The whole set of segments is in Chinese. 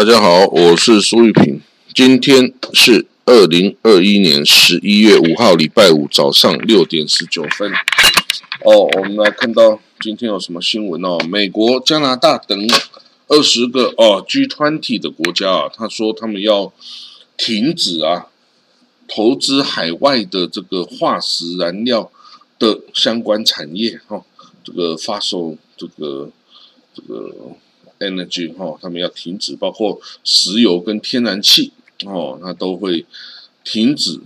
大家好，我是苏玉平。今天是二零二一年十一月五号，礼拜五早上六点十九分。哦，我们来看到今天有什么新闻哦？美国、加拿大等二十个哦 G 团体的国家啊，他说他们要停止啊投资海外的这个化石燃料的相关产业哈，这个发售这个这个。Energy 哈，他们要停止，包括石油跟天然气哦，那都会停止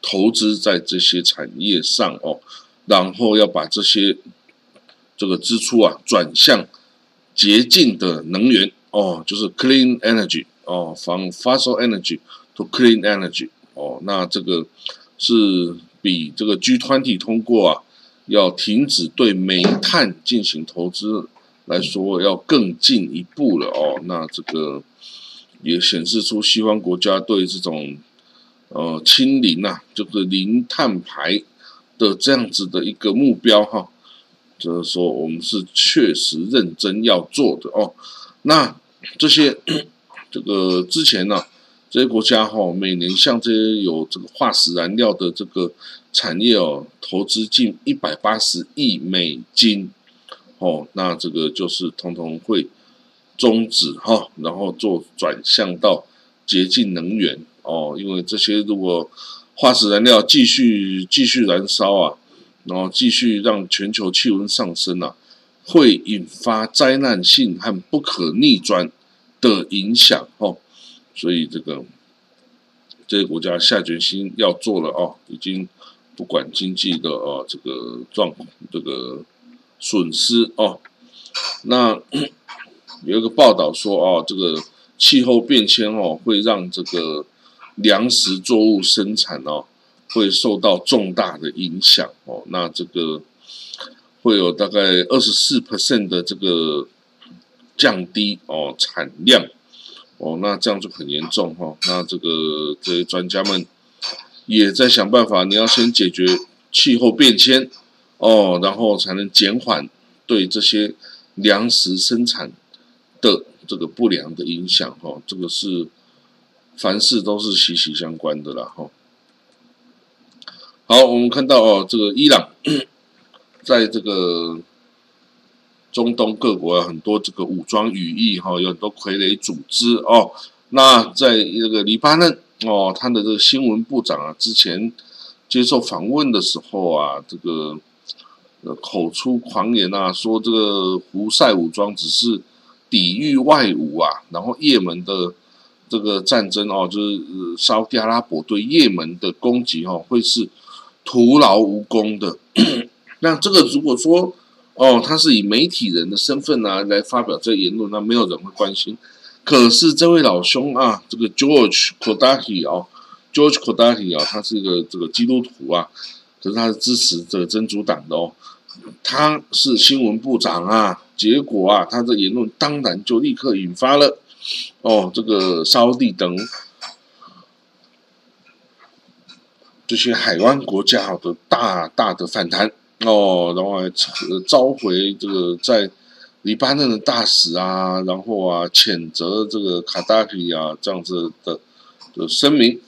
投资在这些产业上哦，然后要把这些这个支出啊转向洁净的能源哦，就是 clean energy 哦，from fossil energy to clean energy 哦，那这个是比这个 G 团体通过啊，要停止对煤炭进行投资。来说要更进一步了哦，那这个也显示出西方国家对这种呃清零啊，就是零碳排的这样子的一个目标哈，就是说我们是确实认真要做的哦。那这些 这个之前呢，这些国家哈，每年向这些有这个化石燃料的这个产业哦，投资近一百八十亿美金。哦，那这个就是通通会终止哈，然后做转向到洁净能源哦，因为这些如果化石燃料继续继续燃烧啊，然后继续让全球气温上升啊，会引发灾难性和不可逆转的影响哦，所以这个这些国家下决心要做了哦，已经不管经济的哦这个状况这个。损失哦，那 有一个报道说哦，这个气候变迁哦，会让这个粮食作物生产哦，会受到重大的影响哦。那这个会有大概二十四 percent 的这个降低哦产量哦，那这样就很严重哈。那这个这些专家们也在想办法，你要先解决气候变迁。哦，然后才能减缓对这些粮食生产的这个不良的影响，哈，这个是凡事都是息息相关的啦，哈。好，我们看到哦，这个伊朗在这个中东各国很多这个武装羽翼，哈，有很多傀儡组织哦。那在这个黎巴嫩哦，他的这个新闻部长啊，之前接受访问的时候啊，这个。口出狂言啊，说这个胡塞武装只是抵御外侮啊，然后也门的这个战争哦，就是沙特阿拉伯对也门的攻击哦，会是徒劳无功的。那这个如果说哦，他是以媒体人的身份啊来发表这言论，那没有人会关心。可是这位老兄啊，这个 George Kodaki 哦，George Kodaki 啊，他是一个这个基督徒啊，可是他是支持这个真主党的哦。他是新闻部长啊，结果啊，他的言论当然就立刻引发了哦，这个沙地等这些海湾国家的大大的反弹哦，然后还召回这个在黎巴嫩的大使啊，然后啊谴责这个卡达比啊这样子的的声明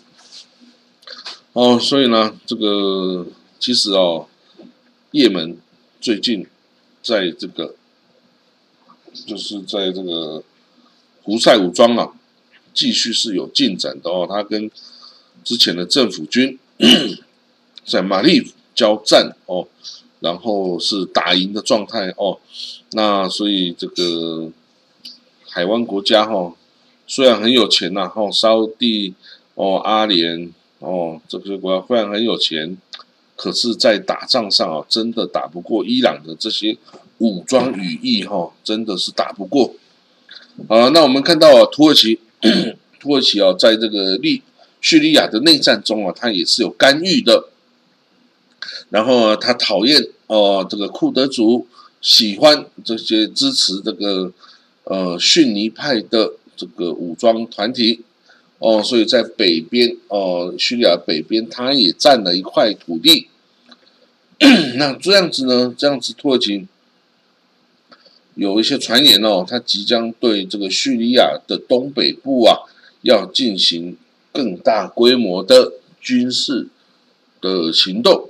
哦，所以呢，这个其实哦，也门。最近，在这个，就是在这个胡塞武装啊，继续是有进展的哦。他跟之前的政府军 在马利交战哦，然后是打赢的状态哦。那所以这个海湾国家哈，虽然很有钱呐，哈，沙地哦，阿联哦，这些国家虽然很有钱。可是，在打仗上啊，真的打不过伊朗的这些武装羽翼哈，真的是打不过。啊，那我们看到啊，土耳其，土耳其啊，在这个利叙利亚的内战中啊，他也是有干预的。然后他讨厌哦，这个库德族，喜欢这些支持这个呃逊尼派的这个武装团体。哦，所以在北边哦，叙利亚北边，它也占了一块土地。那这样子呢？这样子，土耳其有一些传言哦，他即将对这个叙利亚的东北部啊，要进行更大规模的军事的行动。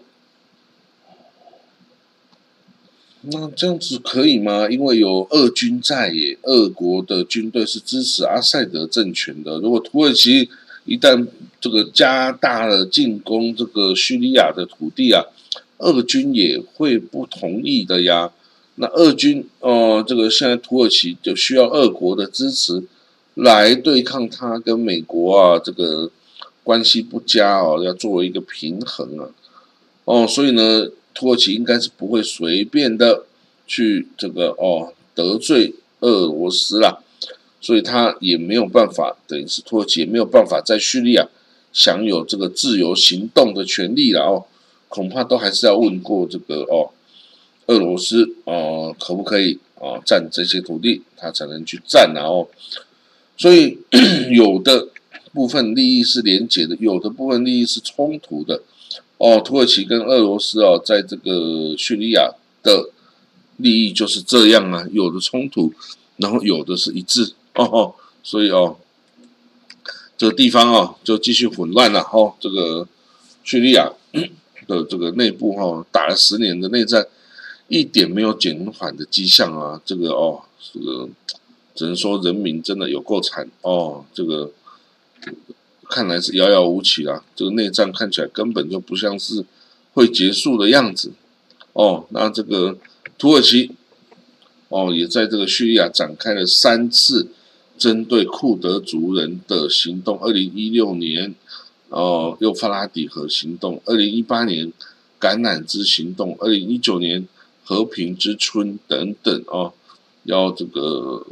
那这样子可以吗？因为有俄军在耶，俄国的军队是支持阿塞德政权的。如果土耳其一旦这个加大了进攻这个叙利亚的土地啊，俄军也会不同意的呀。那俄军哦，这个现在土耳其就需要俄国的支持来对抗他跟美国啊这个关系不佳哦，要作为一个平衡啊。哦，所以呢。土耳其应该是不会随便的去这个哦得罪俄罗斯啦，所以他也没有办法，等于是土耳其也没有办法在叙利亚享有这个自由行动的权利了哦，恐怕都还是要问过这个哦俄罗斯哦可不可以啊占这些土地，他才能去占啊哦，所以 有的部分利益是连结的，有的部分利益是冲突的。哦，土耳其跟俄罗斯哦，在这个叙利亚的利益就是这样啊，有的冲突，然后有的是一致哦哦，所以哦，这个地方哦就继续混乱了哦。这个叙利亚的这个内部哈，打了十年的内战，一点没有减缓的迹象啊。这个哦，这个只能说人民真的有够惨哦，这个。看来是遥遥无期啦，这个内战看起来根本就不像是会结束的样子。哦，那这个土耳其哦，也在这个叙利亚展开了三次针对库德族人的行动。二零一六年哦，幼发拉底河行动；二零一八年橄榄枝行动；二零一九年和平之春等等哦，要这个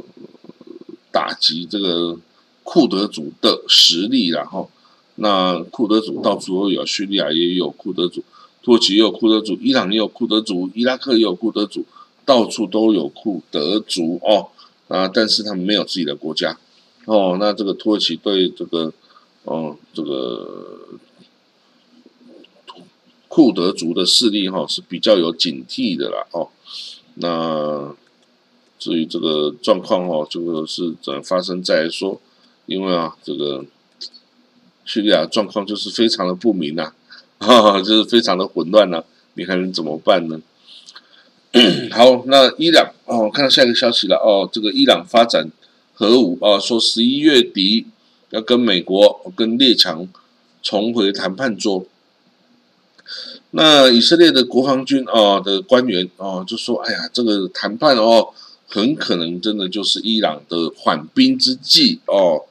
打击这个。库德族的实力，然后那库德族到处都有，叙利亚也有库德族，土耳其也有库德族，伊朗也有库德族，伊拉克也有库德族，到处都有库德族哦啊！但是他们没有自己的国家哦。那这个土耳其对这个哦这个库德族的势力哈是比较有警惕的啦哦。那至于这个状况哦，就是怎发生再说。因为啊，这个叙利亚状况就是非常的不明呐，哈，就是非常的混乱呐，你还能怎么办呢？好，那伊朗哦，看到下一个消息了哦，这个伊朗发展核武啊，说十一月底要跟美国跟列强重回谈判桌。那以色列的国防军啊的官员哦就说：“哎呀，这个谈判哦，很可能真的就是伊朗的缓兵之计哦。”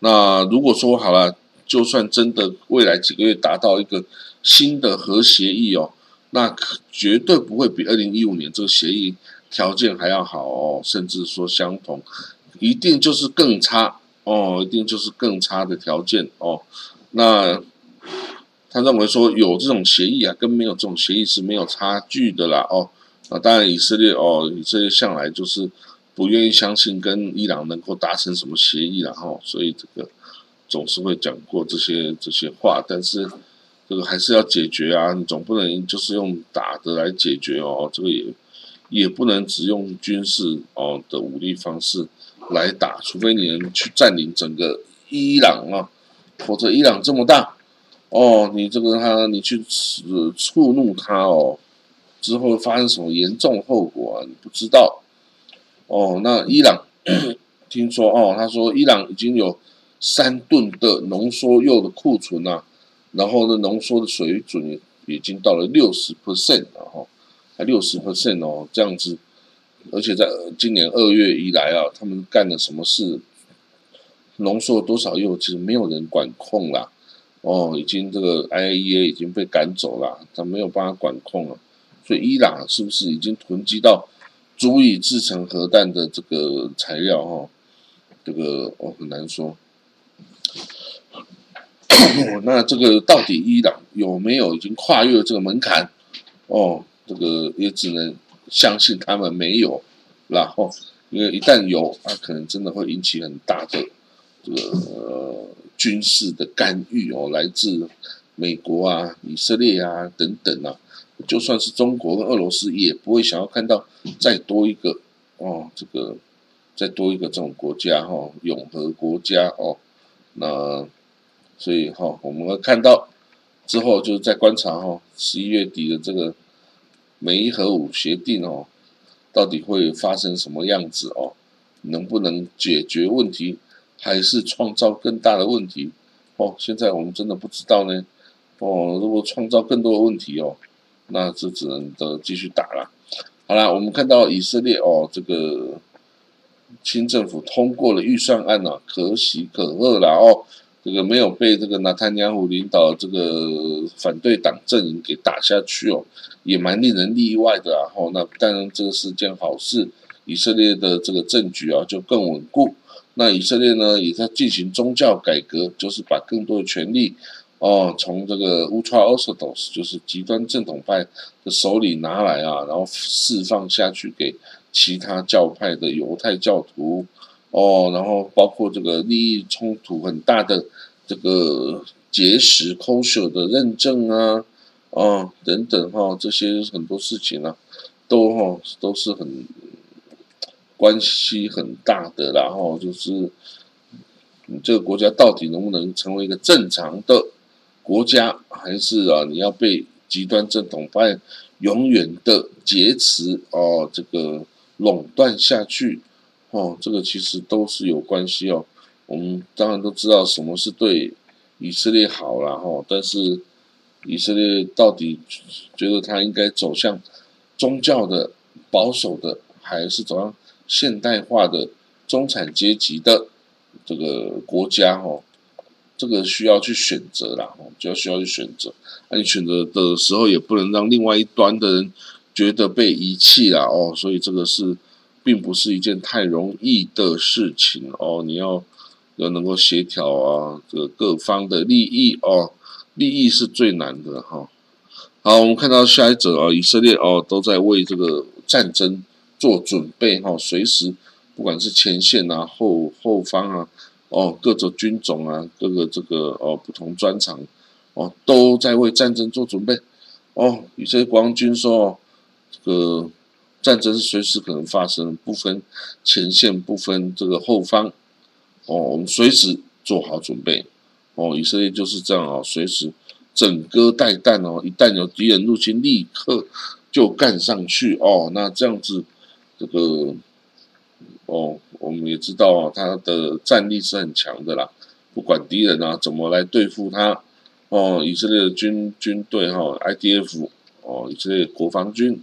那如果说好了，就算真的未来几个月达到一个新的核协议哦，那绝对不会比二零一五年这个协议条件还要好哦，甚至说相同，一定就是更差哦，一定就是更差的条件哦。那他认为说有这种协议啊，跟没有这种协议是没有差距的啦哦。那当然以色列哦，以色列向来就是。不愿意相信跟伊朗能够达成什么协议然后所以这个总是会讲过这些这些话，但是这个还是要解决啊，你总不能就是用打的来解决哦，这个也也不能只用军事哦的武力方式来打，除非你能去占领整个伊朗啊，否则伊朗这么大哦，你这个他你去触怒他哦，之后发生什么严重后果啊，你不知道。哦，那伊朗听说哦，他说伊朗已经有三吨的浓缩铀的库存啊，然后呢，浓缩的水准已经到了六十 percent 了哈，还六十 percent 哦，这样子，而且在今年二月以来啊，他们干了什么事，浓缩多少铀，其实没有人管控啦，哦，已经这个 IAEA 已经被赶走了，他没有办法管控了，所以伊朗是不是已经囤积到？足以制成核弹的这个材料，哈，这个哦很难说。那这个到底伊朗有没有已经跨越这个门槛？哦，这个也只能相信他们没有。然后，因为一旦有，那可能真的会引起很大的这个军事的干预哦，来自美国啊、以色列啊等等啊。就算是中国跟俄罗斯，也不会想要看到再多一个哦，这个再多一个这种国家哈，永和国家哦，那所以哈，我们会看到之后就是在观察哈，十一月底的这个美伊核武协定哦，到底会发生什么样子哦？能不能解决问题，还是创造更大的问题？哦，现在我们真的不知道呢。哦，如果创造更多的问题哦，那就只能的继续打了。好了，我们看到以色列哦，这个新政府通过了预算案呢，可喜可贺了哦。这个没有被这个纳坦尼亚胡领导这个反对党阵营给打下去哦，也蛮令人意外的啊。哦，那当然这个是件好事，以色列的这个政局啊就更稳固。那以色列呢也在进行宗教改革，就是把更多的权利。哦，从这个 Ultra Orthodox 就是极端正统派的手里拿来啊，然后释放下去给其他教派的犹太教徒。哦，然后包括这个利益冲突很大的这个结石 Kosher 的认证啊，哦等等哈，这些很多事情啊，都哈都是很关系很大的，然后就是你这个国家到底能不能成为一个正常的？国家还是啊，你要被极端正统派永远的劫持哦，这个垄断下去哦，这个其实都是有关系哦。我们当然都知道什么是对以色列好了哈，但是以色列到底觉得他应该走向宗教的保守的，还是走向现代化的中产阶级的这个国家哈？这个需要去选择啦，就要需要去选择。那你选择的时候，也不能让另外一端的人觉得被遗弃啦，哦，所以这个是并不是一件太容易的事情哦。你要要能够协调啊，这个各方的利益哦，利益是最难的哈。好，我们看到下一则啊，以色列哦都在为这个战争做准备哈，随时不管是前线啊、后后方啊。哦，各种军种啊，各个这个哦不同专长，哦都在为战争做准备。哦，以色列国防军说，这个战争是随时可能发生，不分前线，不分这个后方。哦，我们随时做好准备。哦，以色列就是这样哦，随时整戈待旦哦，一旦有敌人入侵，立刻就干上去。哦，那这样子，这个。哦，我们也知道啊，他的战力是很强的啦。不管敌人啊怎么来对付他，哦，以色列的军军队哈，IDF，哦，以色列国防军，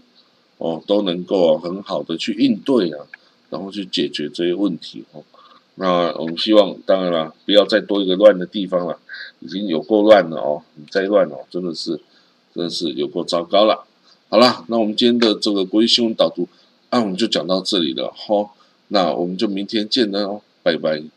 哦，都能够很好的去应对啊，然后去解决这些问题哦。那我们希望，当然了，不要再多一个乱的地方了，已经有够乱了哦，你再乱哦，真的是，真的是有够糟糕了。好了，那我们今天的这个国际新闻导读，那我们就讲到这里了哈。那我们就明天见了哦，拜拜。